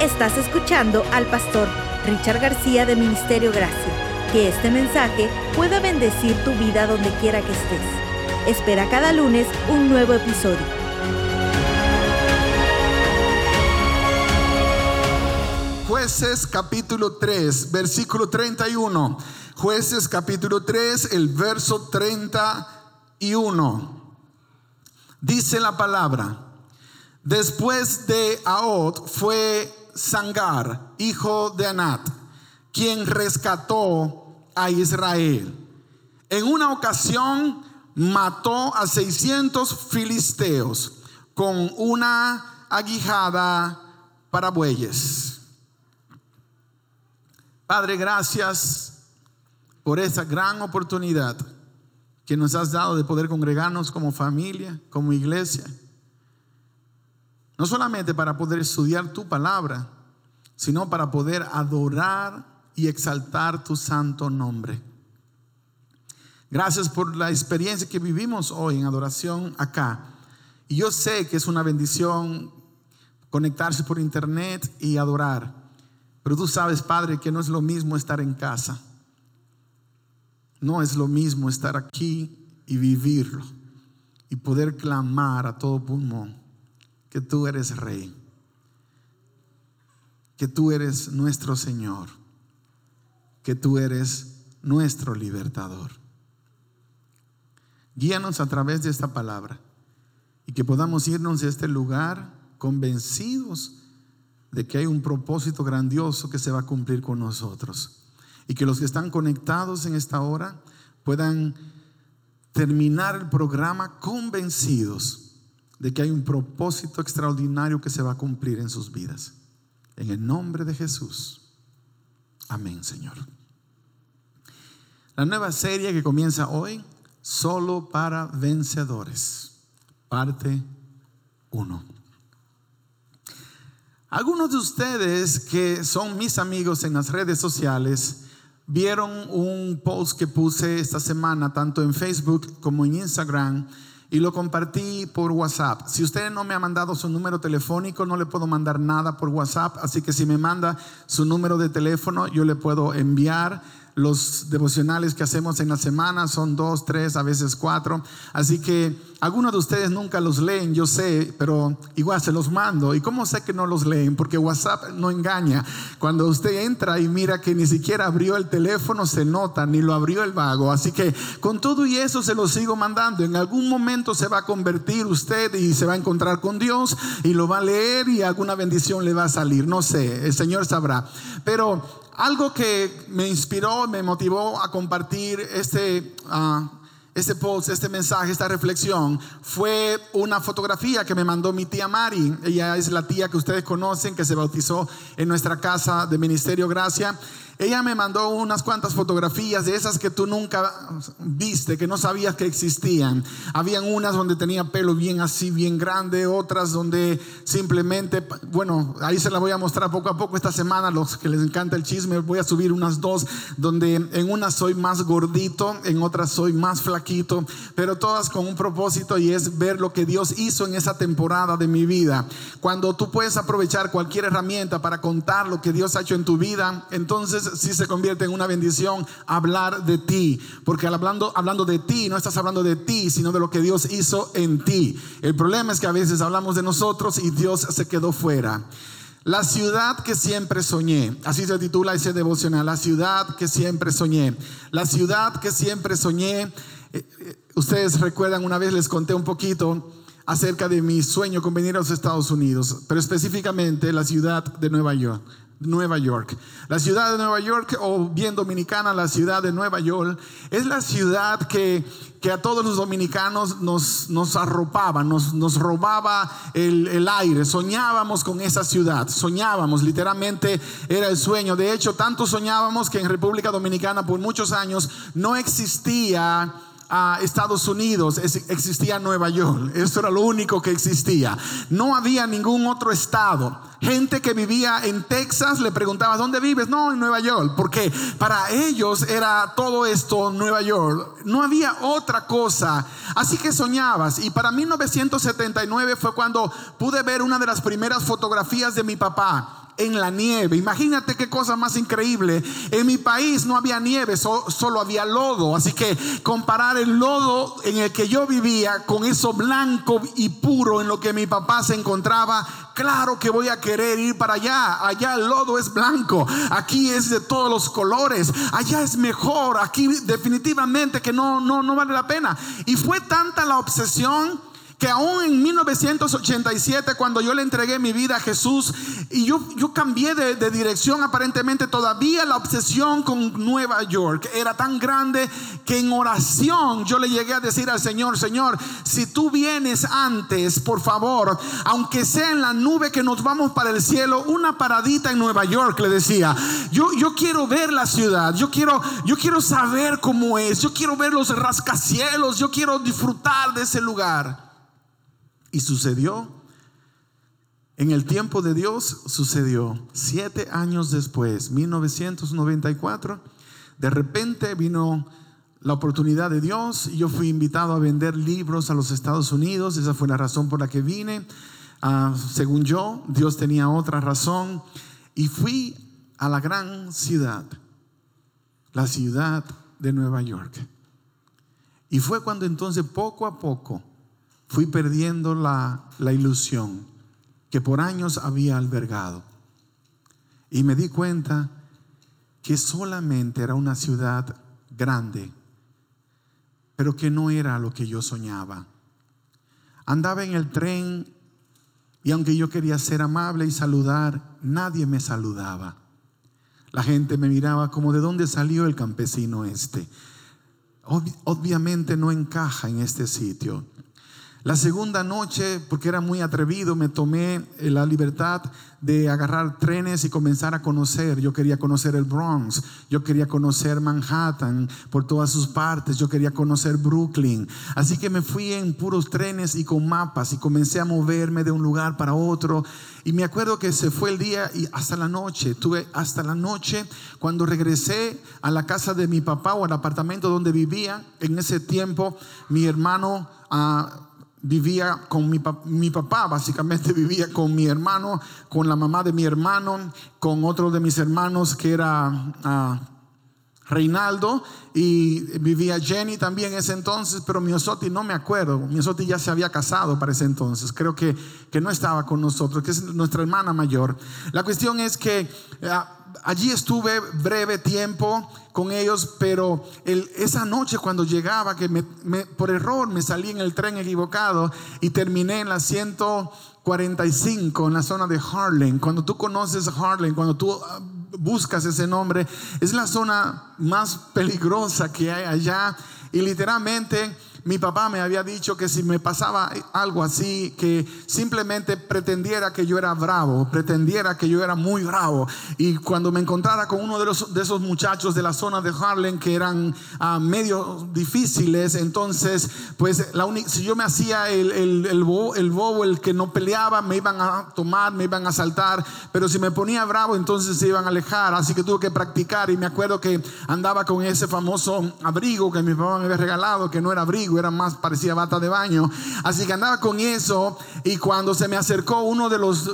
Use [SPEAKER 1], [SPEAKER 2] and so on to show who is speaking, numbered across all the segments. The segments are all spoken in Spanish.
[SPEAKER 1] Estás escuchando al pastor Richard García de Ministerio Gracia. Que este mensaje pueda bendecir tu vida donde quiera que estés. Espera cada lunes un nuevo episodio.
[SPEAKER 2] Jueces capítulo 3, versículo 31. Jueces capítulo 3, el verso 31. Dice la palabra. Después de Aot fue Sangar, hijo de Anat, quien rescató a Israel. En una ocasión mató a 600 filisteos con una aguijada para bueyes. Padre, gracias por esa gran oportunidad que nos has dado de poder congregarnos como familia, como iglesia no solamente para poder estudiar tu palabra, sino para poder adorar y exaltar tu santo nombre. Gracias por la experiencia que vivimos hoy en adoración acá. Y yo sé que es una bendición conectarse por internet y adorar. Pero tú sabes, Padre, que no es lo mismo estar en casa. No es lo mismo estar aquí y vivirlo y poder clamar a todo pulmón que tú eres rey, que tú eres nuestro Señor, que tú eres nuestro libertador. Guíanos a través de esta palabra y que podamos irnos de este lugar convencidos de que hay un propósito grandioso que se va a cumplir con nosotros. Y que los que están conectados en esta hora puedan terminar el programa convencidos de que hay un propósito extraordinario que se va a cumplir en sus vidas. En el nombre de Jesús. Amén, Señor. La nueva serie que comienza hoy, solo para vencedores, parte 1. Algunos de ustedes que son mis amigos en las redes sociales vieron un post que puse esta semana, tanto en Facebook como en Instagram, y lo compartí por WhatsApp. Si usted no me ha mandado su número telefónico, no le puedo mandar nada por WhatsApp, así que si me manda su número de teléfono, yo le puedo enviar los devocionales que hacemos en la semana son dos, tres, a veces cuatro. Así que algunos de ustedes nunca los leen, yo sé, pero igual se los mando. ¿Y cómo sé que no los leen? Porque WhatsApp no engaña. Cuando usted entra y mira que ni siquiera abrió el teléfono, se nota, ni lo abrió el vago. Así que con todo y eso se los sigo mandando. En algún momento se va a convertir usted y se va a encontrar con Dios y lo va a leer y alguna bendición le va a salir. No sé, el Señor sabrá. Pero algo que me inspiró, me motivó a compartir este, uh, este post, este mensaje, esta reflexión, fue una fotografía que me mandó mi tía Mari. Ella es la tía que ustedes conocen, que se bautizó en nuestra casa de Ministerio Gracia. Ella me mandó unas cuantas fotografías de esas que tú nunca viste, que no sabías que existían. Habían unas donde tenía pelo bien así, bien grande, otras donde simplemente, bueno, ahí se las voy a mostrar poco a poco esta semana, los que les encanta el chisme, voy a subir unas dos, donde en unas soy más gordito, en otras soy más flaquito, pero todas con un propósito y es ver lo que Dios hizo en esa temporada de mi vida. Cuando tú puedes aprovechar cualquier herramienta para contar lo que Dios ha hecho en tu vida, entonces si se convierte en una bendición hablar de ti. Porque hablando, hablando de ti, no estás hablando de ti, sino de lo que Dios hizo en ti. El problema es que a veces hablamos de nosotros y Dios se quedó fuera. La ciudad que siempre soñé, así se titula ese devocional, la ciudad que siempre soñé. La ciudad que siempre soñé. Eh, eh, ustedes recuerdan, una vez les conté un poquito acerca de mi sueño con venir a los Estados Unidos, pero específicamente la ciudad de Nueva York. Nueva York. La ciudad de Nueva York, o bien dominicana, la ciudad de Nueva York, es la ciudad que, que a todos los dominicanos nos, nos arropaba, nos, nos robaba el, el, aire. Soñábamos con esa ciudad, soñábamos, literalmente era el sueño. De hecho, tanto soñábamos que en República Dominicana por muchos años no existía a Estados Unidos existía Nueva York. Eso era lo único que existía. No había ningún otro estado. Gente que vivía en Texas le preguntaba, ¿dónde vives? No, en Nueva York. Porque para ellos era todo esto Nueva York. No había otra cosa. Así que soñabas. Y para 1979 fue cuando pude ver una de las primeras fotografías de mi papá en la nieve. Imagínate qué cosa más increíble. En mi país no había nieve, solo había lodo. Así que comparar el lodo en el que yo vivía con eso blanco y puro en lo que mi papá se encontraba, claro que voy a querer ir para allá. Allá el lodo es blanco, aquí es de todos los colores. Allá es mejor, aquí definitivamente que no no no vale la pena. Y fue tanta la obsesión que aún en 1987, cuando yo le entregué mi vida a Jesús y yo, yo cambié de, dirección, aparentemente todavía la obsesión con Nueva York era tan grande que en oración yo le llegué a decir al Señor, Señor, si tú vienes antes, por favor, aunque sea en la nube que nos vamos para el cielo, una paradita en Nueva York, le decía, yo, yo quiero ver la ciudad, yo quiero, yo quiero saber cómo es, yo quiero ver los rascacielos, yo quiero disfrutar de ese lugar. Y sucedió, en el tiempo de Dios sucedió. Siete años después, 1994, de repente vino la oportunidad de Dios y yo fui invitado a vender libros a los Estados Unidos. Esa fue la razón por la que vine. Ah, según yo, Dios tenía otra razón. Y fui a la gran ciudad, la ciudad de Nueva York. Y fue cuando entonces poco a poco fui perdiendo la, la ilusión que por años había albergado. Y me di cuenta que solamente era una ciudad grande, pero que no era lo que yo soñaba. Andaba en el tren y aunque yo quería ser amable y saludar, nadie me saludaba. La gente me miraba como de dónde salió el campesino este. Obviamente no encaja en este sitio. La segunda noche, porque era muy atrevido, me tomé eh, la libertad de agarrar trenes y comenzar a conocer. Yo quería conocer el Bronx, yo quería conocer Manhattan por todas sus partes, yo quería conocer Brooklyn. Así que me fui en puros trenes y con mapas y comencé a moverme de un lugar para otro. Y me acuerdo que se fue el día y hasta la noche, tuve hasta la noche cuando regresé a la casa de mi papá o al apartamento donde vivía. En ese tiempo mi hermano... Uh, vivía con mi, mi, papá, básicamente vivía con mi hermano, con la mamá de mi hermano, con otro de mis hermanos que era ah, Reinaldo y vivía Jenny también ese entonces, pero Miosotti no me acuerdo, Miosotti ya se había casado para ese entonces, creo que, que no estaba con nosotros, que es nuestra hermana mayor. La cuestión es que ah, allí estuve breve tiempo con ellos, pero esa noche cuando llegaba, que por error me salí en el tren equivocado y terminé en la 145 en la zona de Harlem. Cuando tú conoces Harlem, cuando tú ah, buscas ese nombre, es la zona más peligrosa que hay allá y literalmente mi papá me había dicho que si me pasaba algo así, que simplemente pretendiera que yo era bravo, pretendiera que yo era muy bravo. Y cuando me encontrara con uno de, esos muchachos de la zona de Harlem que eran uh, medio difíciles, entonces, pues si yo me hacía el, el, el, bobo, el que no peleaba, me iban a tomar, me iban a saltar. Pero si me ponía bravo, entonces se iban a alejar. Así que tuve que practicar. Y me acuerdo que andaba con ese famoso abrigo que mi papá me había regalado, que no era abrigo era más, parecía bata de baño. Así que andaba con eso y cuando se me acercó uno de los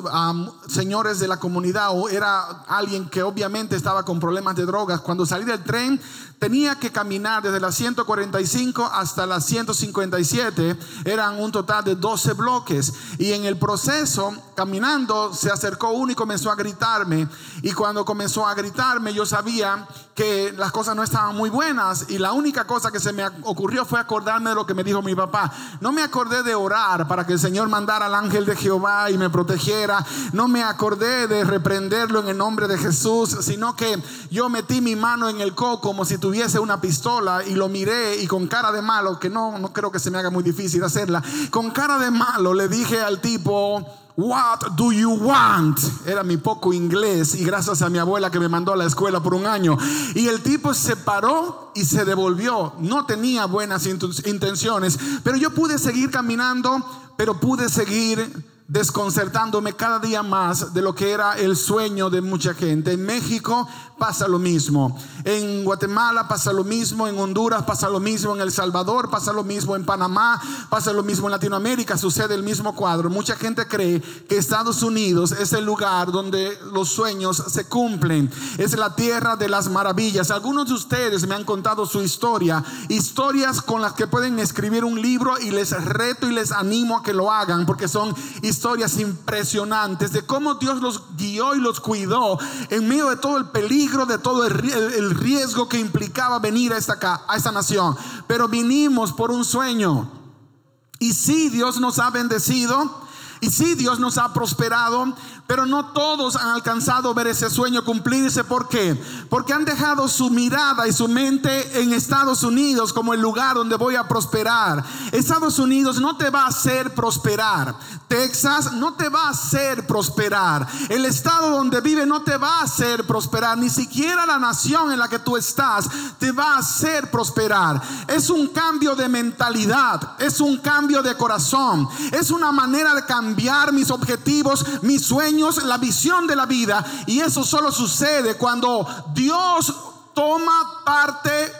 [SPEAKER 2] señores de la comunidad, era alguien que obviamente estaba con problemas de drogas, cuando salí del tren tenía que caminar desde la 145 hasta la 157, eran un total de 12 bloques. Y en el proceso, caminando, se acercó uno y comenzó a gritarme. Y cuando comenzó a gritarme, yo sabía que las cosas no estaban muy buenas. Y la única cosa que se me ocurrió fue acordarme de lo que me dijo mi papá. No me acordé de orar para que el Señor mandara al ángel de Jehová y me protegiera. No me acordé de reprenderlo en el nombre de Jesús, sino que yo metí mi mano en el coco como si tuviese una pistola y lo miré y con cara de malo, que no, no creo que se me haga muy difícil hacerla, con cara de malo le dije al tipo, What do you want? Era mi poco inglés y gracias a mi abuela que me mandó a la escuela por un año. Y el tipo se paró y se devolvió. No tenía buenas intenciones, pero yo pude seguir caminando, pero pude seguir desconcertándome cada día más de lo que era el sueño de mucha gente. En México pasa lo mismo, en Guatemala pasa lo mismo, en Honduras pasa lo mismo, en El Salvador pasa lo mismo, en Panamá pasa lo mismo, en Latinoamérica sucede el mismo cuadro. Mucha gente cree que Estados Unidos es el lugar donde los sueños se cumplen, es la tierra de las maravillas. Algunos de ustedes me han contado su historia, historias con las que pueden escribir un libro y les reto y les animo a que lo hagan porque son historias historias impresionantes de cómo Dios los guió y los cuidó en medio de todo el peligro, de todo el, riesgo que implicaba venir a esta, a esta nación. Pero vinimos por un sueño. Y si Dios nos ha bendecido. Y si Dios nos ha prosperado, pero no todos han alcanzado ver ese sueño cumplirse. ¿Por qué? Porque han dejado su mirada y su mente en Estados Unidos como el lugar donde voy a prosperar. Estados Unidos no te va a hacer prosperar. Texas no te va a hacer prosperar. El estado donde vive no te va a hacer prosperar. Ni siquiera la nación en la que tú estás te va a hacer prosperar. Es un cambio de mentalidad. Es un cambio de corazón. Es una manera de cambiar mis objetivos, mis sueños la visión de la vida. Y eso solo sucede cuando Dios toma parte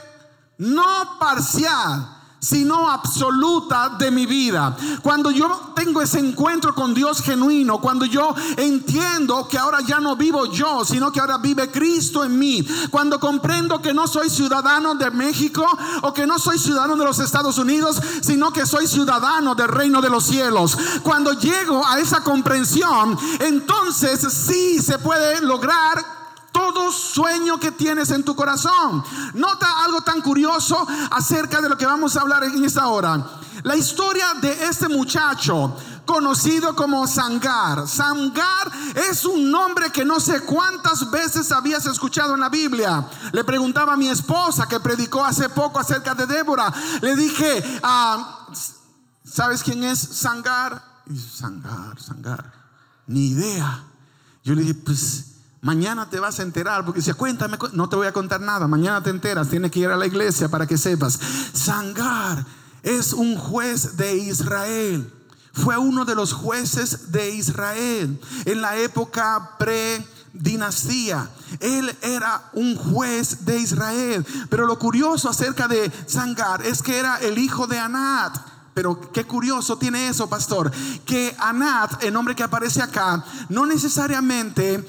[SPEAKER 2] no parcial sino absoluta de mi vida. Cuando yo tengo ese encuentro con Dios genuino, cuando yo entiendo que ahora ya no vivo yo, sino que ahora vive Cristo en mí, cuando comprendo que no soy ciudadano de México o que no soy ciudadano de los Estados Unidos, sino que soy ciudadano del reino de los cielos. Cuando llego a esa comprensión, entonces sí se puede lograr todo sueño que tienes en tu corazón. Nota algo tan curioso acerca de lo que vamos a hablar en esta hora. La historia de este muchacho conocido como Sangar. Sangar es un nombre que no sé cuántas veces habías escuchado en la Biblia. Le preguntaba a mi esposa que predicó hace poco acerca de Débora. Le dije, ah, ¿sabes quién es Sangar? Sangar, Sangar. Ni idea. Yo le dije, pues Mañana te vas a enterar, porque si cuéntame, no te voy a contar nada. Mañana te enteras, tienes que ir a la iglesia para que sepas. Sangar es un juez de Israel. Fue uno de los jueces de Israel en la época pre dinastía. Él era un juez de Israel. Pero lo curioso acerca de Sangar es que era el hijo de Anat. Pero qué curioso tiene eso, pastor, que Anat, el nombre que aparece acá, no necesariamente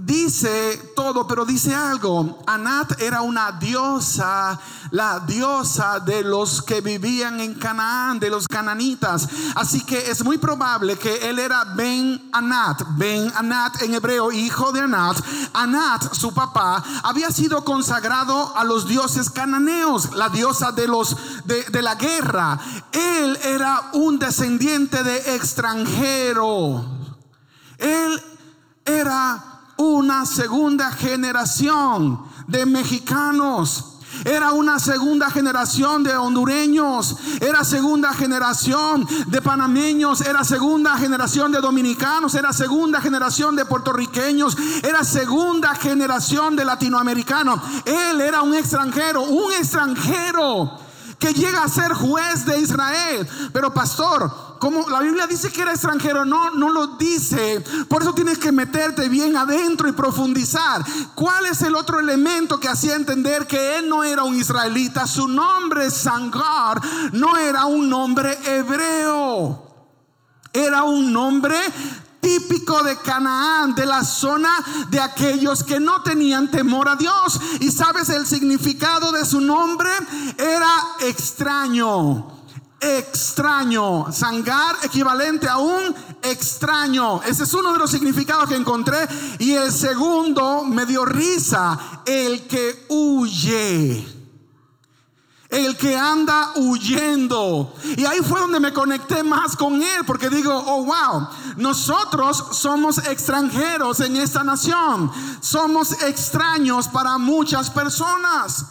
[SPEAKER 2] dice todo, pero dice algo. Anat era una diosa, la diosa de los que vivían en Canaán, de los cananitas. Así que es muy probable que él era Ben Anat, Ben Anat en hebreo, hijo de Anat. Anat, su papá, había sido consagrado a los dioses cananeos, la diosa de los de, de la guerra. Él era un descendiente de extranjero. Él era una segunda generación de mexicanos. Era una segunda generación de hondureños, era segunda generación de panameños, era segunda generación de dominicanos, era segunda generación de puertorriqueños, era segunda generación de latinoamericanos. Él era un extranjero, un extranjero que llega a ser juez de Israel. Pero pastor, como la Biblia dice que era extranjero, no, no lo dice. Por eso tienes que meterte bien adentro y profundizar. ¿Cuál es el otro elemento que hacía entender que él no era un israelita? Su nombre, Sangar, no era un nombre hebreo. Era un nombre típico de Canaán, de la zona de aquellos que no tenían temor a Dios. Y sabes, el significado de su nombre era extraño extraño. Sangar equivalente a un extraño. Ese es uno de los significados que encontré. Y el segundo me dio risa. El que huye. El que anda huyendo. Y ahí fue donde me conecté más con él. Porque digo, oh, wow. Nosotros somos extranjeros en esta nación. Somos extraños para muchas personas.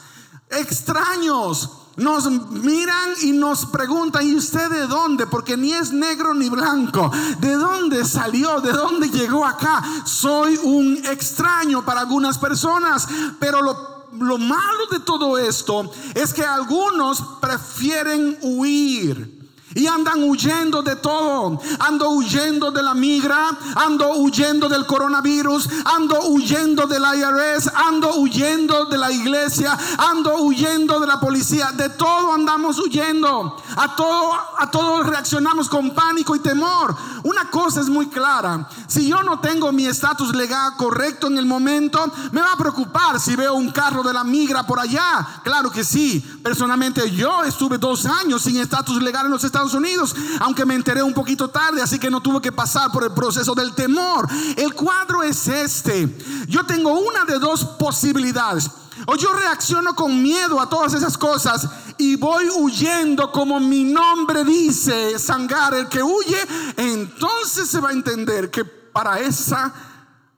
[SPEAKER 2] Extraños nos miran y nos preguntan, ¿y usted de dónde? Porque ni es negro ni blanco. ¿De dónde salió? ¿De dónde llegó acá? Soy un extraño para algunas personas, pero lo, lo malo de todo esto es que algunos prefieren huir. Y andan huyendo de todo. Ando huyendo de la migra, ando huyendo del coronavirus, ando huyendo del IRS, ando huyendo de la iglesia, ando huyendo de la policía. De todo andamos huyendo. A todo, a todos reaccionamos con pánico y temor. Una cosa es muy clara. Si yo no tengo mi estatus legal correcto en el momento, me va a preocupar si veo un carro de la migra por allá. Claro que sí. Personalmente yo estuve dos años sin estatus legal en los Estados Unidos, aunque me enteré un poquito tarde, así que no tuve que pasar por el proceso del temor. El cuadro es este. Yo tengo una de dos posibilidades. O yo reacciono con miedo a todas esas cosas y voy huyendo como mi nombre dice, Sangar, el que huye, entonces se va a entender que para esa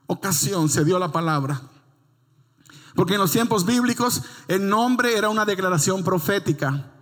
[SPEAKER 2] ocasión se dio la palabra. Porque en los tiempos bíblicos el nombre era una declaración profética.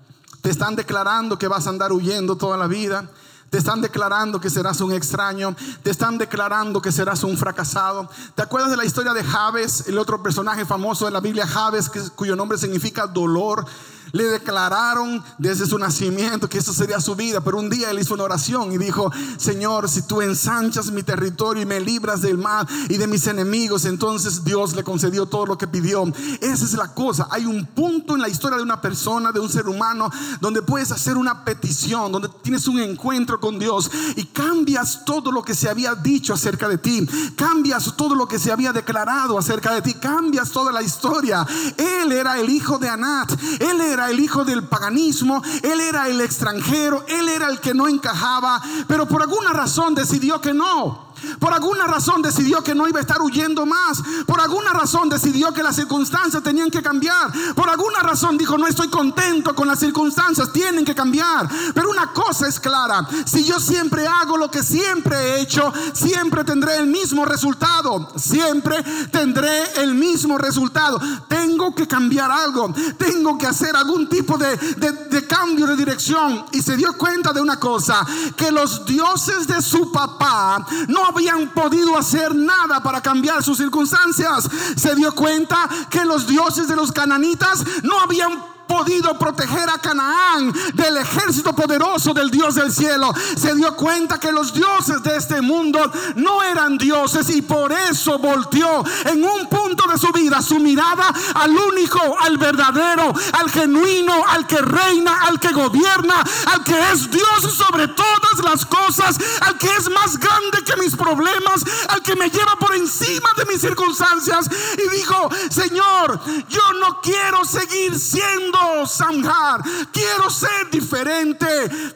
[SPEAKER 2] Te están declarando que vas a andar huyendo toda la vida. Te están declarando que serás un extraño. Te están declarando que serás un fracasado. ¿Te acuerdas de la historia de Javes, el otro personaje famoso de la Biblia, Javes, cuyo nombre significa dolor? Le declararon desde su nacimiento que eso sería su vida, pero un día él hizo una oración y dijo, Señor, si tú ensanchas mi territorio y me libras del mal y de mis enemigos, entonces Dios le concedió todo lo que pidió. Esa es la cosa. Hay un punto en la historia de una persona, de un ser humano, donde puedes hacer una petición, donde tienes un encuentro con Dios y cambias todo lo que se había dicho acerca de ti, cambias todo lo que se había declarado acerca de ti, cambias toda la historia. Él era el hijo de Anat, él era el hijo del paganismo, él era el extranjero, él era el que no encajaba, pero por alguna razón decidió que no. Por alguna razón decidió que no iba a estar huyendo más. Por alguna razón decidió que las circunstancias tenían que cambiar. Por alguna razón dijo, no estoy contento con las circunstancias, tienen que cambiar. Pero una cosa es clara, si yo siempre hago lo que siempre he hecho, siempre tendré el mismo resultado. Siempre tendré el mismo resultado. Tengo que cambiar algo. Tengo que hacer algún tipo de, de cambio de dirección. Y se dio cuenta de una cosa, que los dioses de su papá no habían podido hacer nada para cambiar sus circunstancias. Se dio cuenta que los dioses de los cananitas no habían podido proteger a Canaán del ejército poderoso del Dios del cielo. Se dio cuenta que los dioses de este mundo no eran dioses y por eso volteó en un punto de su vida su mirada al único, al verdadero, al genuino, al que reina, al que gobierna, al que es Dios sobre todas las cosas, al que es más grande que mis problemas, al que me lleva por encima de mis circunstancias. Y dijo, Señor, yo no quiero seguir siendo Samhar, quiero ser diferente.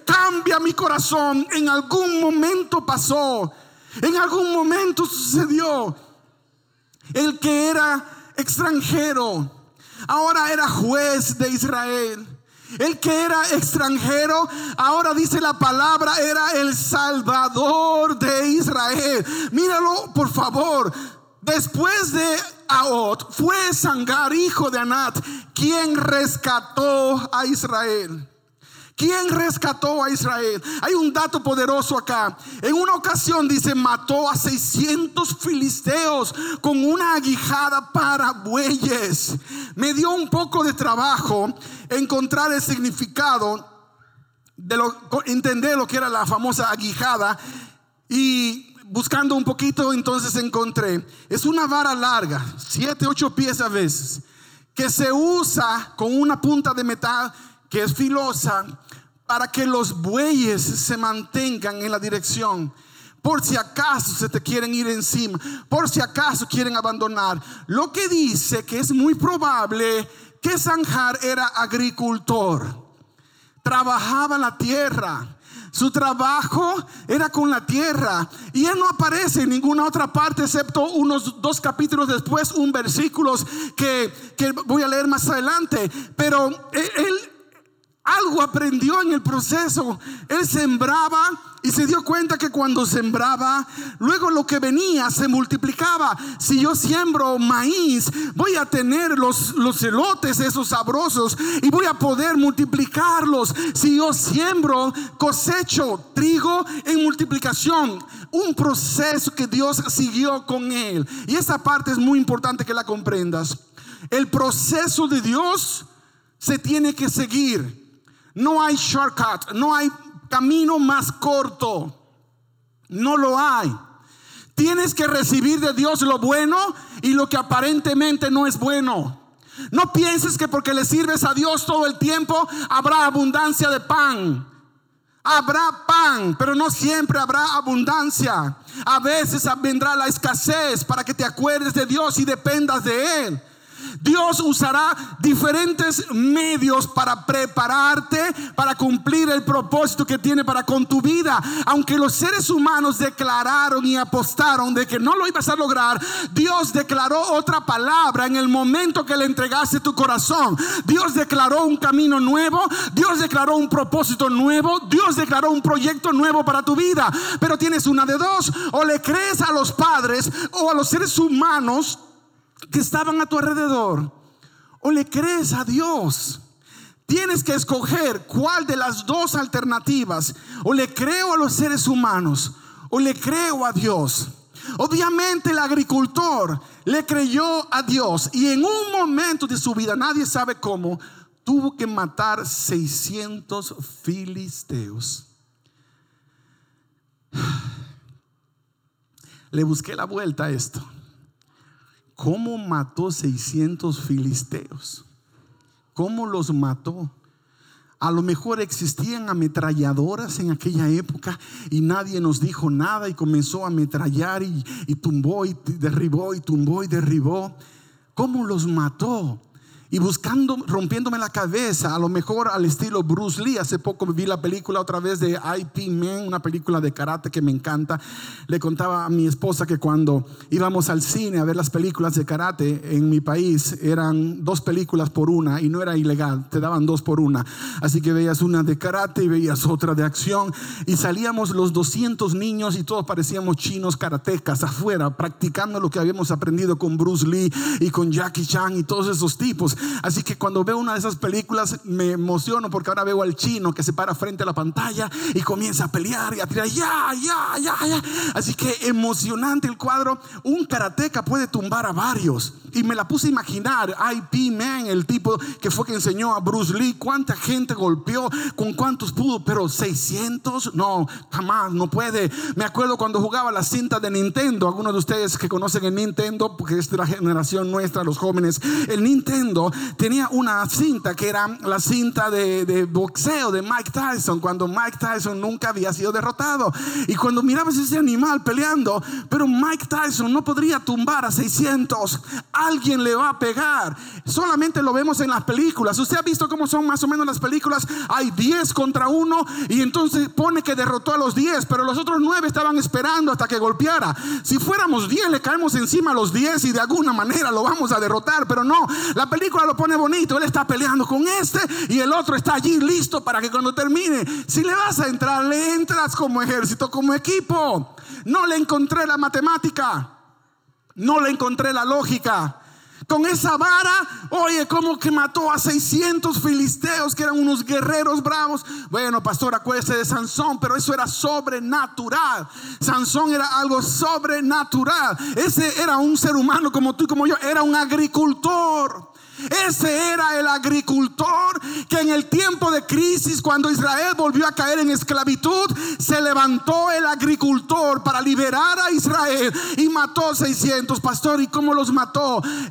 [SPEAKER 2] Cambia mi corazón. En algún momento pasó, en algún momento sucedió. El que era extranjero, ahora era juez de Israel. El que era extranjero, ahora dice la palabra, era el salvador de Israel. Míralo, por favor. Después de Aot, fue Sangar, hijo de Anat, quien rescató a Israel. ¿Quién rescató a Israel? Hay un dato poderoso acá. En una ocasión dice, mató a 600 filisteos con una aguijada para bueyes. Me dio un poco de trabajo encontrar el significado de lo, entender lo que era la famosa aguijada y buscando un poquito, entonces encontré, es una vara larga, siete, ocho pies a veces, que se usa con una punta de metal que es filosa para que los bueyes se mantengan en la dirección. Por si acaso se te quieren ir encima, por si acaso quieren abandonar. Lo que dice que es muy probable que Sanjar era agricultor, trabajaba la tierra su trabajo era con la tierra. Y él no aparece en ninguna otra parte, excepto unos dos capítulos después, un versículo que, que voy a leer más adelante. Pero él algo aprendió en el proceso. Él sembraba y se dio cuenta que cuando sembraba, luego lo que venía se multiplicaba. Si yo siembro maíz, voy a tener los, los elotes esos sabrosos y voy a poder multiplicarlos. Si yo siembro, cosecho trigo en multiplicación. Un proceso que Dios siguió con él. Y esa parte es muy importante que la comprendas. El proceso de Dios se tiene que seguir. No hay shortcut, no hay camino más corto. No lo hay. Tienes que recibir de Dios lo bueno y lo que aparentemente no es bueno. No pienses que porque le sirves a Dios todo el tiempo habrá abundancia de pan. Habrá pan, pero no siempre habrá abundancia. A veces vendrá la escasez para que te acuerdes de Dios y dependas de Él. Dios usará diferentes medios para prepararte para cumplir el propósito que tiene para con tu vida. Aunque los seres humanos declararon y apostaron de que no lo ibas a lograr, Dios declaró otra palabra en el momento que le entregaste tu corazón. Dios declaró un camino nuevo, Dios declaró un propósito nuevo, Dios declaró un proyecto nuevo para tu vida. Pero tienes una de dos, o le crees a los padres o a los seres humanos que estaban a tu alrededor o le crees a Dios. Tienes que escoger cuál de las dos alternativas. O le creo a los seres humanos o le creo a Dios. Obviamente el agricultor le creyó a Dios y en un momento de su vida, nadie sabe cómo, tuvo que matar 600 filisteos. Le busqué la vuelta a esto. ¿Cómo mató 600 filisteos? ¿Cómo los mató? A lo mejor existían ametralladoras en aquella época y nadie nos dijo nada y comenzó a ametrallar y, y tumbó y derribó y tumbó y derribó. ¿Cómo los mató? Y buscando, rompiéndome la cabeza, a lo mejor al estilo Bruce Lee. Hace poco vi la película otra vez de IP Man, una película de karate que me encanta. Le contaba a mi esposa que cuando íbamos al cine a ver las películas de karate en mi país, eran dos películas por una y no era ilegal, te daban dos por una. Así que veías una de karate y veías otra de acción y salíamos los 200 niños y todos parecíamos chinos karatecas afuera, practicando lo que habíamos aprendido con Bruce Lee y con Jackie Chan y todos esos tipos. Así que cuando veo una de esas películas me emociono porque ahora veo al chino que se para frente a la pantalla y comienza a pelear y a tirar ya, ya, ya, ya. Así que emocionante el cuadro. Un karateca puede tumbar a varios. Y me la puse a imaginar, IP Man, el tipo que fue que enseñó a Bruce Lee, cuánta gente golpeó, con cuántos pudo, pero 600, no, jamás, no puede. Me acuerdo cuando jugaba la cinta de Nintendo, algunos de ustedes que conocen el Nintendo, porque es de la generación nuestra, los jóvenes, el Nintendo tenía una cinta que era la cinta de, boxeo de Mike Tyson, cuando Mike Tyson nunca había sido derrotado. Y cuando mirabas ese animal peleando, pero Mike Tyson no podría tumbar a 600, alguien le va a pegar. Solamente lo vemos en las películas. Usted ha visto cómo son más o menos las películas. Hay 10 contra uno y entonces pone que derrotó a los 10, pero los otros 9 estaban esperando hasta que golpeara. Si fuéramos 10, le caemos encima a los 10 y de alguna manera lo vamos a derrotar, pero no. La película lo pone bonito. Él está peleando con este y el otro está allí listo para que cuando termine, si le vas a entrar, le entras como ejército, como equipo. No le encontré la matemática. No le encontré la lógica. Con esa vara, oye, como que mató a 600 filisteos que eran unos guerreros bravos. Bueno, pastor, acuérdese de Sansón, pero eso era sobrenatural. Sansón era algo sobrenatural. Ese era un ser humano como tú y como yo, era un agricultor. Ese era el agricultor que en el tiempo de crisis, cuando Israel volvió a caer en esclavitud, se levantó el agricultor para liberar a Israel y mató 600. Pastor, ¿y cómo los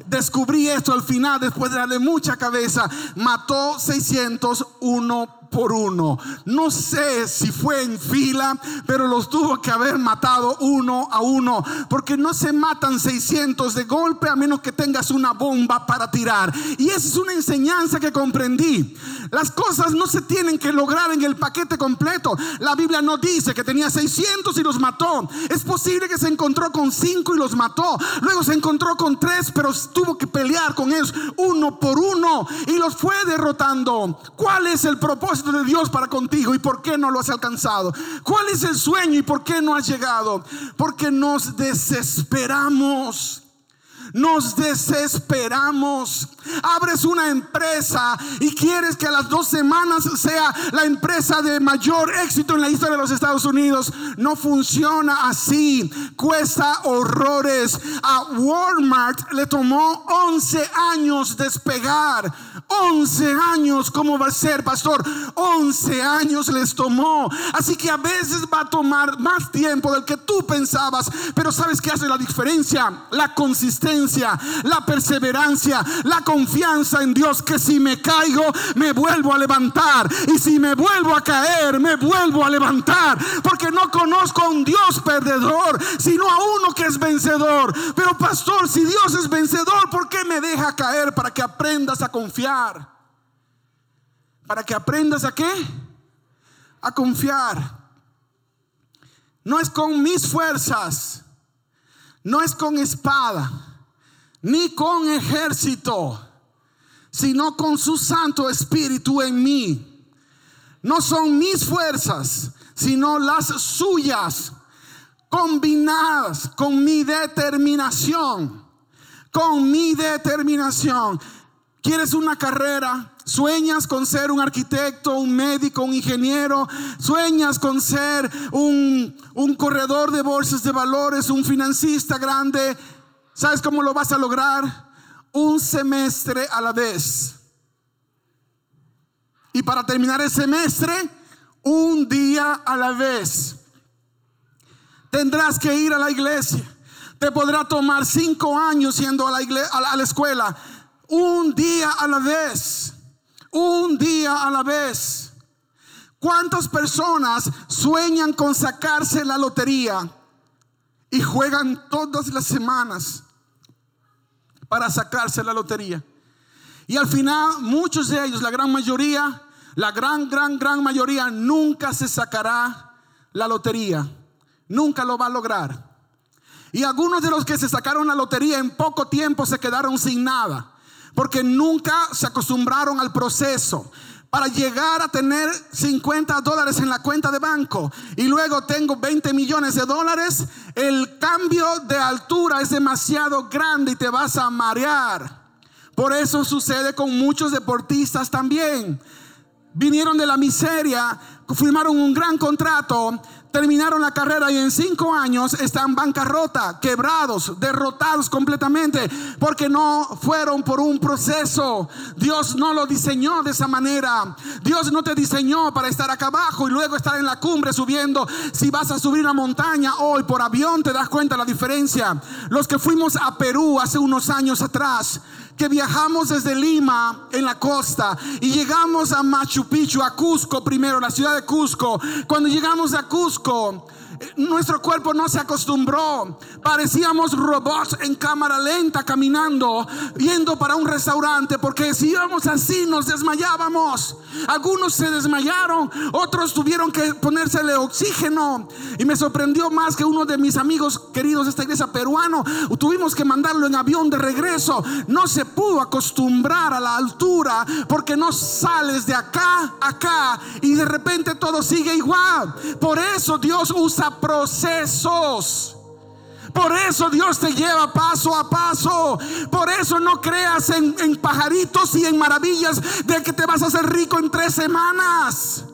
[SPEAKER 2] Descubrí esto al final, después de darle mucha cabeza. Mató 601 por uno. No sé si fue en fila, pero los tuvo que haber matado uno a uno. Porque no se matan 600 de golpe a menos que tengas una bomba para tirar. Y esa es una enseñanza que comprendí. Las cosas no se tienen que lograr en el paquete completo. La Biblia no dice que tenía 600 y los mató. Es posible que se encontró con 5 y los mató. Luego se encontró con 3, pero tuvo que pelear con ellos uno por uno y los fue derrotando. ¿Cuál es el propósito de Dios para contigo y por qué no lo has alcanzado? ¿Cuál es el sueño y por qué no has llegado? Porque nos desesperamos nos desesperamos. Abres una empresa y quieres que a las dos semanas sea la empresa de mayor éxito en la historia de los Estados Unidos. No funciona así. Cuesta horrores. A Walmart le tomó 11 años despegar. 11 años, ¿cómo va a ser, pastor? 11 años les tomó. Así que a veces va a tomar más tiempo del que tú pensabas. Pero ¿sabes qué hace la diferencia? La consistencia, la perseverancia, la confianza en Dios. Que si me caigo, me vuelvo a levantar. Y si me vuelvo a caer, me vuelvo a levantar. Porque no conozco a un Dios perdedor, sino a uno que es vencedor. Pero pastor, si Dios es vencedor, ¿por qué me deja caer para que aprendas a confiar? Para que aprendas a qué? A confiar. No es con mis fuerzas, no es con espada, ni con ejército, sino con su Santo Espíritu en mí. No son mis fuerzas, sino las suyas, combinadas con mi determinación, con mi determinación. ¿Quieres una carrera? Sueñas con ser un arquitecto, un médico, un ingeniero. Sueñas con ser un, un, corredor de bolsas de valores, un financista grande. ¿Sabes cómo lo vas a lograr? Un semestre a la vez. Y para terminar el semestre, un día a la vez. Tendrás que ir a la iglesia. Te podrá tomar cinco años yendo a la, iglesia, a la escuela. Un día a la vez. Un día a la vez. ¿Cuántas personas sueñan con sacarse la lotería y juegan todas las semanas para sacarse la lotería? Y al final muchos de ellos, la gran mayoría, la gran, gran, gran mayoría nunca se sacará la lotería. Nunca lo va a lograr. Y algunos de los que se sacaron la lotería en poco tiempo se quedaron sin nada. Porque nunca se acostumbraron al proceso. Para llegar a tener 50 dólares en la cuenta de banco. Y luego tengo 20 millones de dólares, el cambio de altura es demasiado grande y te vas a marear. Por eso sucede con muchos deportistas también. Vinieron de la miseria, firmaron un gran contrato, terminaron la carrera y en cinco años están bancarrota, quebrados, derrotados completamente, porque no fueron por un proceso. Dios no lo diseñó de esa manera. Dios no te diseñó para estar acá abajo y luego estar en la cumbre subiendo. Si vas a subir una montaña hoy por avión, te das cuenta la diferencia. Los que fuimos a Perú hace unos años atrás, que viajamos desde Lima en la costa y llegamos a Machu Picchu, a Cusco primero, la ciudad de Cusco. Cuando llegamos a Cusco, nuestro cuerpo no se acostumbró. Parecíamos robots en cámara lenta caminando, yendo para un restaurante, porque si íbamos así nos desmayábamos. Algunos se desmayaron, otros tuvieron que ponérsele oxígeno. Y me sorprendió más que uno de mis amigos queridos de esta iglesia peruano, tuvimos que mandarlo en avión de regreso. No se pudo acostumbrar a la altura porque no sales de acá, acá y de repente todo sigue igual. Por eso Dios usa procesos. Por eso Dios te lleva paso a paso. Por eso no creas en, en, pajaritos y en maravillas de que te vas a hacer rico en tres semanas.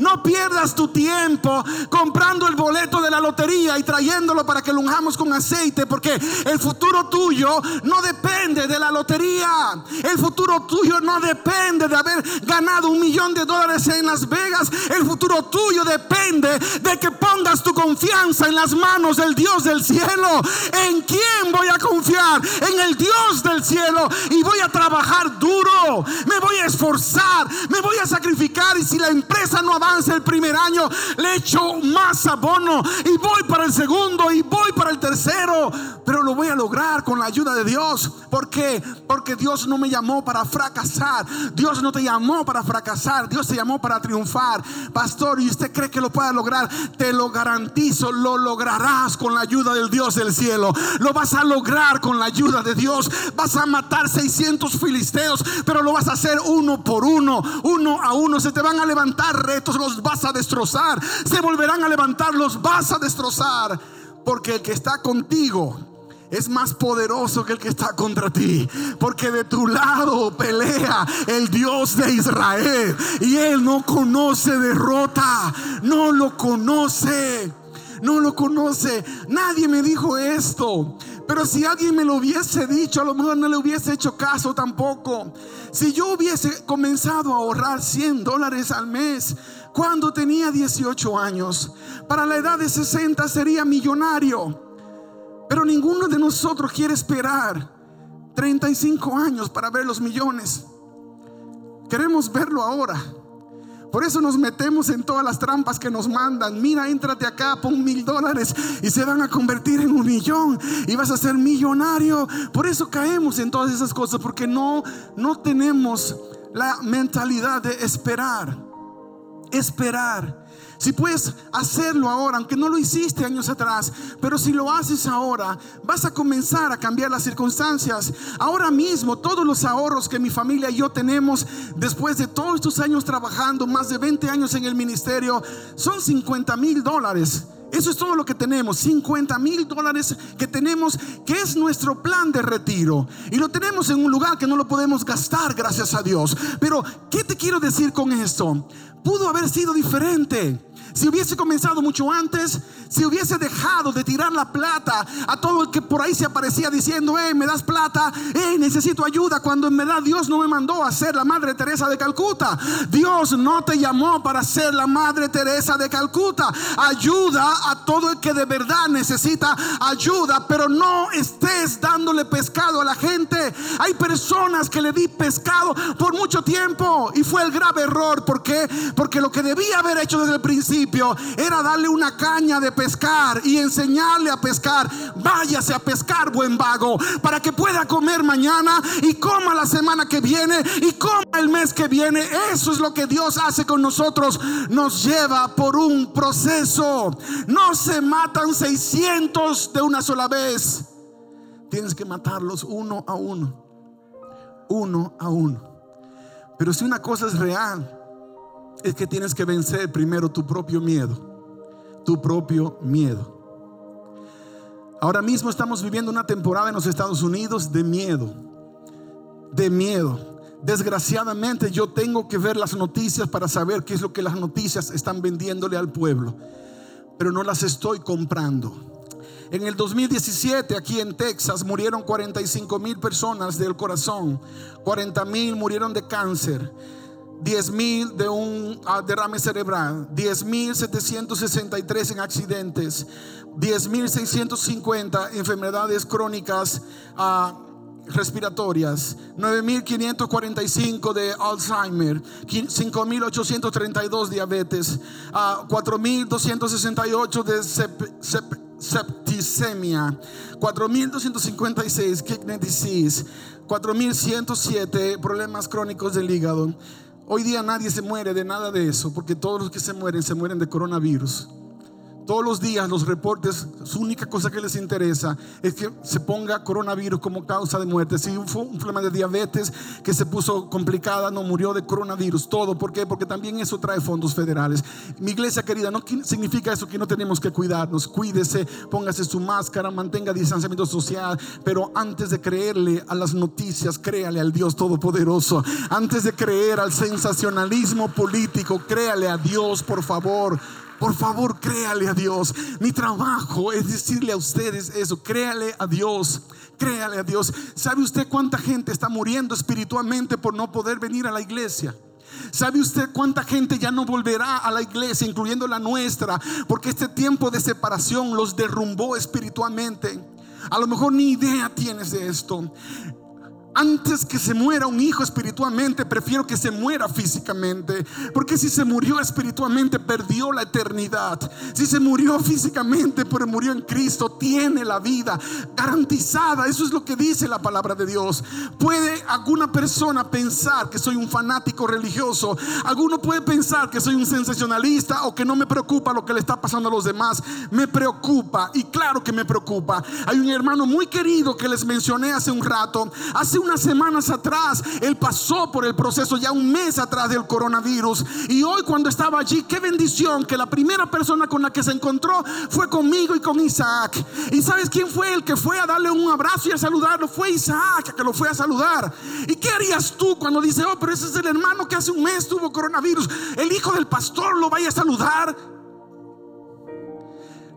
[SPEAKER 2] No pierdas tu tiempo comprando el boleto de la lotería y trayéndolo para que lo unjamos con aceite, porque el futuro tuyo no depende de la lotería. El futuro tuyo no depende de haber ganado un millón de dólares en Las Vegas. El futuro tuyo depende de que pongas tu confianza en las manos del Dios del cielo. ¿En quién voy a confiar? En el Dios del cielo. Y voy a trabajar duro. Me voy a esforzar. Me voy a sacrificar. Y si la empresa no avance el primer año, le echo más abono y voy para el segundo y voy para el tercero, pero lo voy a lograr con la ayuda de Dios. ¿Por qué? Porque Dios no me llamó para fracasar. Dios no te llamó para fracasar. Dios te llamó para triunfar. Pastor, ¿y usted cree que lo pueda lograr? Te lo garantizo, lo lograrás con la ayuda del Dios del cielo. Lo vas a lograr con la ayuda de Dios. Vas a matar 600 filisteos, pero lo vas a hacer uno por uno, uno a uno. Se te van a levantar retos los vas a destrozar. Se volverán a levantar, los vas a destrozar. Porque el que está contigo es más poderoso que el que está contra ti. Porque de tu lado pelea el Dios de Israel. Y él no conoce derrota. No lo conoce. No lo conoce. Nadie me dijo esto. Pero si alguien me lo hubiese dicho, a lo mejor no le hubiese hecho caso tampoco. Si yo hubiese comenzado a ahorrar 100 dólares al mes cuando tenía 18 años, para la edad de 60 sería millonario. Pero ninguno de nosotros quiere esperar 35 años para ver los millones. Queremos verlo ahora. Por eso nos metemos en todas las trampas que nos mandan. Mira, éntrate acá, pon mil dólares y se van a convertir en un millón y vas a ser millonario. Por eso caemos en todas esas cosas porque no, no tenemos la mentalidad de esperar. Esperar. Si puedes hacerlo ahora, aunque no lo hiciste años atrás, pero si lo haces ahora, vas a comenzar a cambiar las circunstancias. Ahora mismo, todos los ahorros que mi familia y yo tenemos después de todos estos años trabajando, más de 20 años en el ministerio, son 50 mil dólares. Eso es todo lo que tenemos, 50 mil dólares que tenemos, que es nuestro plan de retiro. Y lo tenemos en un lugar que no lo podemos gastar, gracias a Dios. Pero, ¿qué te quiero decir con esto? Pudo haber sido diferente. Si hubiese comenzado mucho antes, si hubiese dejado de tirar la plata a todo el que por ahí se aparecía diciendo, hey, me das plata, hey, necesito ayuda, cuando en verdad Dios no me mandó a ser la Madre Teresa de Calcuta. Dios no te llamó para ser la Madre Teresa de Calcuta. Ayuda a todo el que de verdad necesita ayuda, pero no estés dándole pescado a la gente. Hay personas que le di pescado por mucho tiempo y fue el grave error. ¿Por qué? Porque lo que debía haber hecho desde el principio era darle una caña de pescar y enseñarle a pescar. Váyase a pescar, buen vago, para que pueda comer mañana y coma la semana que viene y coma el mes que viene. Eso es lo que Dios hace con nosotros. Nos lleva por un proceso. No se matan 600 de una sola vez. Tienes que matarlos uno a uno. Uno a uno. Pero si una cosa es real, es que tienes que vencer primero tu propio miedo, tu propio miedo. Ahora mismo estamos viviendo una temporada en los Estados Unidos de miedo, de miedo. Desgraciadamente yo tengo que ver las noticias para saber qué es lo que las noticias están vendiéndole al pueblo, pero no las estoy comprando. En el 2017 aquí en Texas murieron 45 mil personas del corazón, 40 mil murieron de cáncer. 10 mil de un ah, derrame cerebral, 10 mil 763 en accidentes, 10 mil 650 enfermedades crónicas uh, respiratorias, 9.545 de Alzheimer, 5.832 diabetes, uh, 4.268 de septicemia, 4.256 kidney disease, 4.107 problemas crónicos del hígado. Hoy día nadie se muere de nada de eso, porque todos los que se mueren se mueren de coronavirus. Todos los días los reportes, su única cosa que les interesa es que se ponga coronavirus como causa de muerte. Si fue un problema de diabetes que se puso complicada, no murió de coronavirus. Todo, ¿por qué? Porque también eso trae fondos federales. Mi iglesia querida, no significa eso que no tenemos que cuidarnos. Cuídese, póngase su máscara, mantenga distanciamiento social. Pero antes de creerle a las noticias, créale al Dios Todopoderoso. Antes de creer al sensacionalismo político, créale a Dios, por favor. Por favor, créale a Dios. Mi trabajo es decirle a ustedes eso. Créale a Dios. Créale a Dios. ¿Sabe usted cuánta gente está muriendo espiritualmente por no poder venir a la iglesia? ¿Sabe usted cuánta gente ya no volverá a la iglesia, incluyendo la nuestra, porque este tiempo de separación los derrumbó espiritualmente? A lo mejor ni idea tienes de esto. Antes que se muera un hijo espiritualmente, prefiero que se muera físicamente. Porque si se murió espiritualmente, perdió la eternidad. Si se murió físicamente, pero murió en Cristo, tiene la vida garantizada. Eso es lo que dice la palabra de Dios. Puede alguna persona pensar que soy un fanático religioso. Alguno puede pensar que soy un sensacionalista o que no me preocupa lo que le está pasando a los demás. Me preocupa y claro que me preocupa. Hay un hermano muy querido que les mencioné hace un rato. Hace unas semanas atrás, él pasó por el proceso ya un mes atrás del coronavirus. Y hoy cuando estaba allí, qué bendición que la primera persona con la que se encontró fue conmigo y con Isaac. ¿Y sabes quién fue el que fue a darle un abrazo y a saludarlo? Fue Isaac que lo fue a saludar. ¿Y qué harías tú cuando dice, oh, pero ese es el hermano que hace un mes tuvo coronavirus? El hijo del pastor lo vaya a saludar.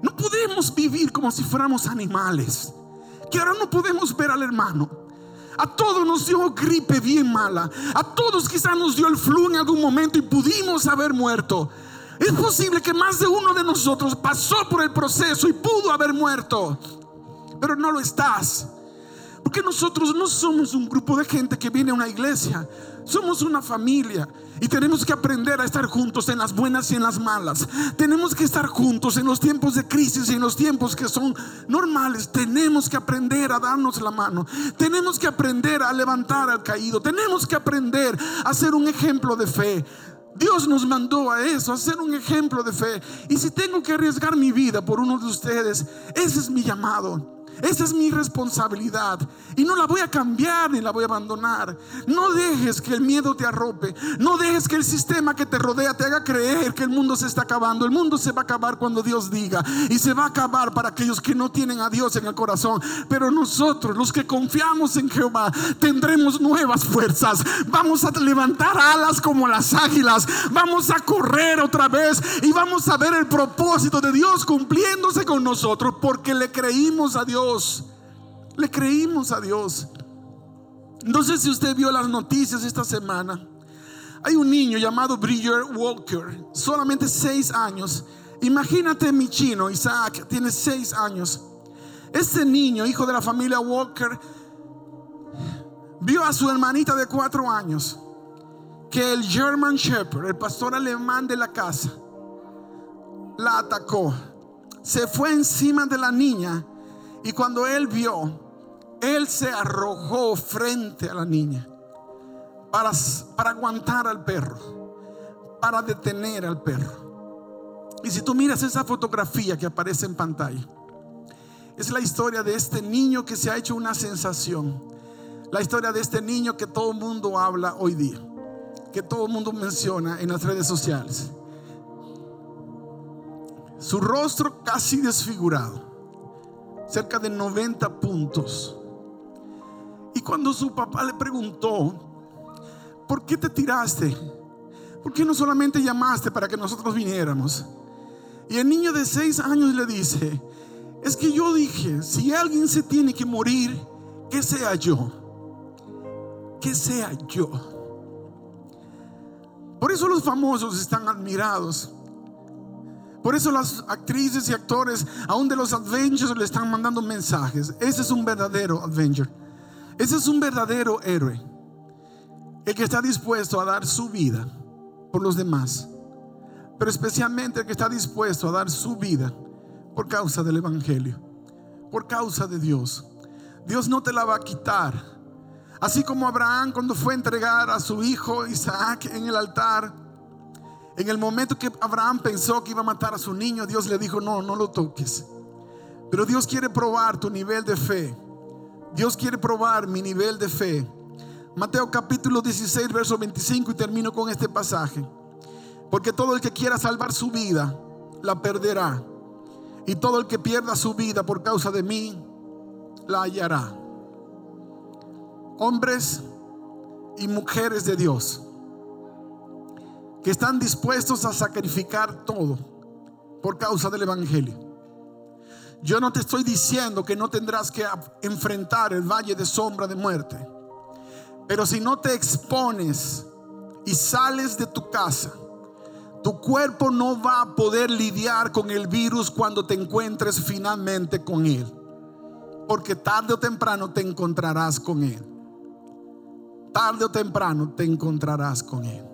[SPEAKER 2] No podemos vivir como si fuéramos animales que ahora no podemos ver al hermano. A todos nos dio gripe bien mala. A todos quizás nos dio el flu en algún momento y pudimos haber muerto. Es posible que más de uno de nosotros pasó por el proceso y pudo haber muerto, pero no lo estás. Porque nosotros no somos un grupo de gente que viene a una iglesia, somos una familia y tenemos que aprender a estar juntos en las buenas y en las malas. Tenemos que estar juntos en los tiempos de crisis y en los tiempos que son normales. Tenemos que aprender a darnos la mano. Tenemos que aprender a levantar al caído. Tenemos que aprender a ser un ejemplo de fe. Dios nos mandó a eso, a ser un ejemplo de fe. Y si tengo que arriesgar mi vida por uno de ustedes, ese es mi llamado. Esa es mi responsabilidad y no la voy a cambiar ni la voy a abandonar. No dejes que el miedo te arrope. No dejes que el sistema que te rodea te haga creer que el mundo se está acabando. El mundo se va a acabar cuando Dios diga y se va a acabar para aquellos que no tienen a Dios en el corazón. Pero nosotros, los que confiamos en Jehová, tendremos nuevas fuerzas. Vamos a levantar alas como las águilas. Vamos a correr otra vez y vamos a ver el propósito de Dios cumpliéndose con nosotros porque le creímos a Dios le creímos a Dios. No sé si usted vio las noticias esta semana. Hay un niño llamado Bridger Walker, solamente seis años. Imagínate mi chino, Isaac, tiene seis años. Este niño, hijo de la familia Walker, vio a su hermanita de cuatro años que el German Shepherd, el pastor alemán de la casa, la atacó. Se fue encima de la niña y cuando él vio, él se arrojó frente a la niña para, para aguantar al perro, para detener al perro. Y si tú miras esa fotografía que aparece en pantalla, es la historia de este niño que se ha hecho una sensación. La historia de este niño que todo el mundo habla hoy día, que todo el mundo menciona en las redes sociales. Su rostro casi desfigurado cerca de 90 puntos. Y cuando su papá le preguntó, ¿por qué te tiraste? ¿Por qué no solamente llamaste para que nosotros viniéramos? Y el niño de 6 años le dice, es que yo dije, si alguien se tiene que morir, que sea yo. Que sea yo. Por eso los famosos están admirados por eso las actrices y actores, aún de los Avengers, le están mandando mensajes. Ese es un verdadero Avenger. Ese es un verdadero héroe. El que está dispuesto a dar su vida por los demás. Pero especialmente el que está dispuesto a dar su vida por causa del Evangelio. Por causa de Dios. Dios no te la va a quitar. Así como Abraham cuando fue a entregar a su hijo Isaac en el altar en el momento que Abraham pensó que iba a matar a su niño, Dios le dijo, no, no lo toques. Pero Dios quiere probar tu nivel de fe. Dios quiere probar mi nivel de fe. Mateo capítulo 16, verso 25 y termino con este pasaje. Porque todo el que quiera salvar su vida, la perderá. Y todo el que pierda su vida por causa de mí, la hallará. Hombres y mujeres de Dios que están dispuestos a sacrificar todo por causa del Evangelio. Yo no te estoy diciendo que no tendrás que enfrentar el valle de sombra de muerte, pero si no te expones y sales de tu casa, tu cuerpo no va a poder lidiar con el virus cuando te encuentres finalmente con él, porque tarde o temprano te encontrarás con él. Tarde o temprano te encontrarás con él.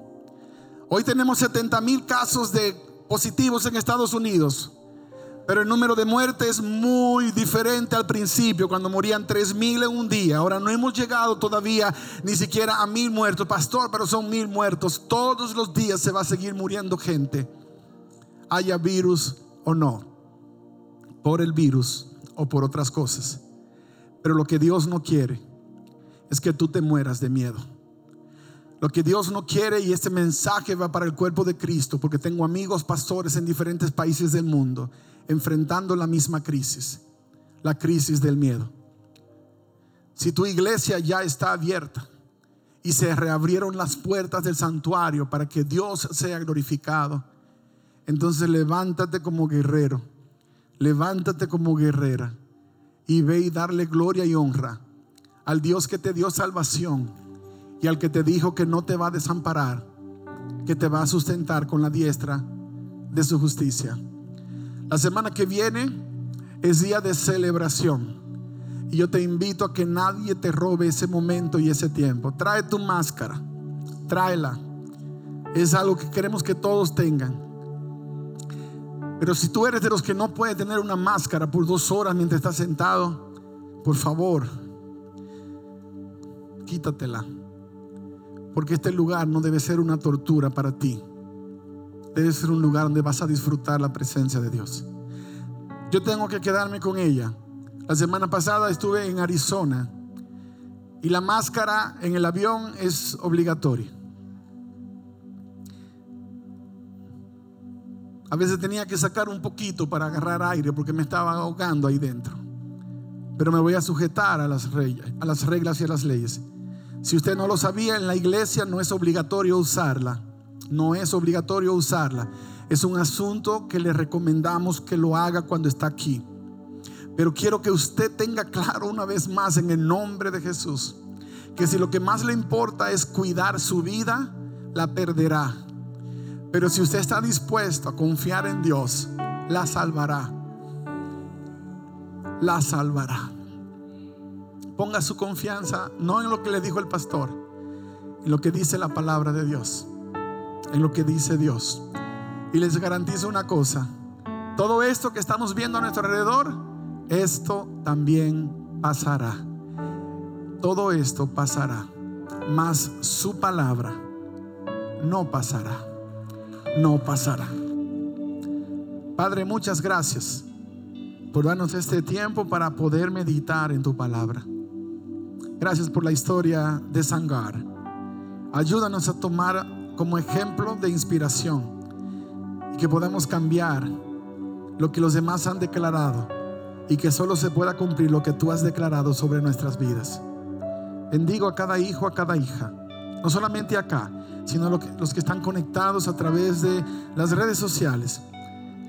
[SPEAKER 2] Hoy tenemos 70 mil casos de positivos en Estados Unidos. Pero el número de muertes es muy diferente al principio, cuando morían 3 mil en un día. Ahora no hemos llegado todavía ni siquiera a mil muertos, pastor, pero son mil muertos. Todos los días se va a seguir muriendo gente, haya virus o no, por el virus o por otras cosas. Pero lo que Dios no quiere es que tú te mueras de miedo. Lo que Dios no quiere y este mensaje va para el cuerpo de Cristo, porque tengo amigos pastores en diferentes países del mundo enfrentando la misma crisis, la crisis del miedo. Si tu iglesia ya está abierta y se reabrieron las puertas del santuario para que Dios sea glorificado, entonces levántate como guerrero, levántate como guerrera y ve y darle gloria y honra al Dios que te dio salvación y al que te dijo que no te va a desamparar, que te va a sustentar con la diestra de su justicia. La semana que viene es día de celebración. Y yo te invito a que nadie te robe ese momento y ese tiempo. Trae tu máscara, tráela. Es algo que queremos que todos tengan. Pero si tú eres de los que no puede tener una máscara por dos horas mientras estás sentado, por favor, quítatela. Porque este lugar no debe ser una tortura para ti. Debe ser un lugar donde vas a disfrutar la presencia de Dios. Yo tengo que quedarme con ella. La semana pasada estuve en Arizona y la máscara en el avión es obligatoria. A veces tenía que sacar un poquito para agarrar aire porque me estaba ahogando ahí dentro. Pero me voy a sujetar a las, reglas, las reglas y a las leyes. Si usted no lo sabía, en la iglesia no es obligatorio usarla. No es obligatorio usarla. Es un asunto que le recomendamos que lo haga cuando está aquí. Pero quiero que usted tenga claro una vez más en el nombre de Jesús que si lo que más le importa es cuidar su vida, la perderá. Pero si usted está dispuesto a confiar en Dios, la salvará. La salvará. Ponga su confianza no en lo que le dijo el pastor, en lo que dice la palabra de Dios, en lo que dice Dios. Y les garantizo una cosa, todo esto que estamos viendo a nuestro alrededor, esto también pasará. Todo esto pasará, mas su palabra no pasará. No pasará. Padre, muchas gracias por darnos este tiempo para poder meditar en tu palabra. Gracias por la historia de Sangar. Ayúdanos a tomar como ejemplo de inspiración y que podamos cambiar lo que los demás han declarado y que solo se pueda cumplir lo que tú has declarado sobre nuestras vidas. Bendigo a cada hijo, a cada hija, no solamente acá, sino los que están conectados a través de las redes sociales,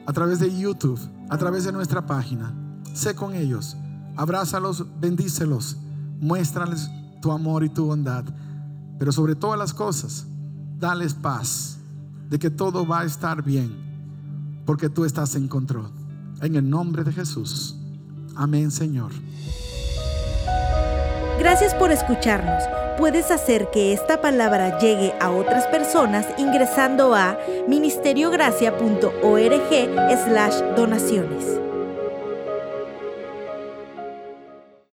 [SPEAKER 2] a través de YouTube, a través de nuestra página. Sé con ellos, abrázalos, bendícelos, muéstrales tu amor y tu bondad, pero sobre todas las cosas, dales paz de que todo va a estar bien, porque tú estás en control. En el nombre de Jesús. Amén, Señor.
[SPEAKER 1] Gracias por escucharnos. Puedes hacer que esta palabra llegue a otras personas ingresando a ministeriogracia.org slash donaciones.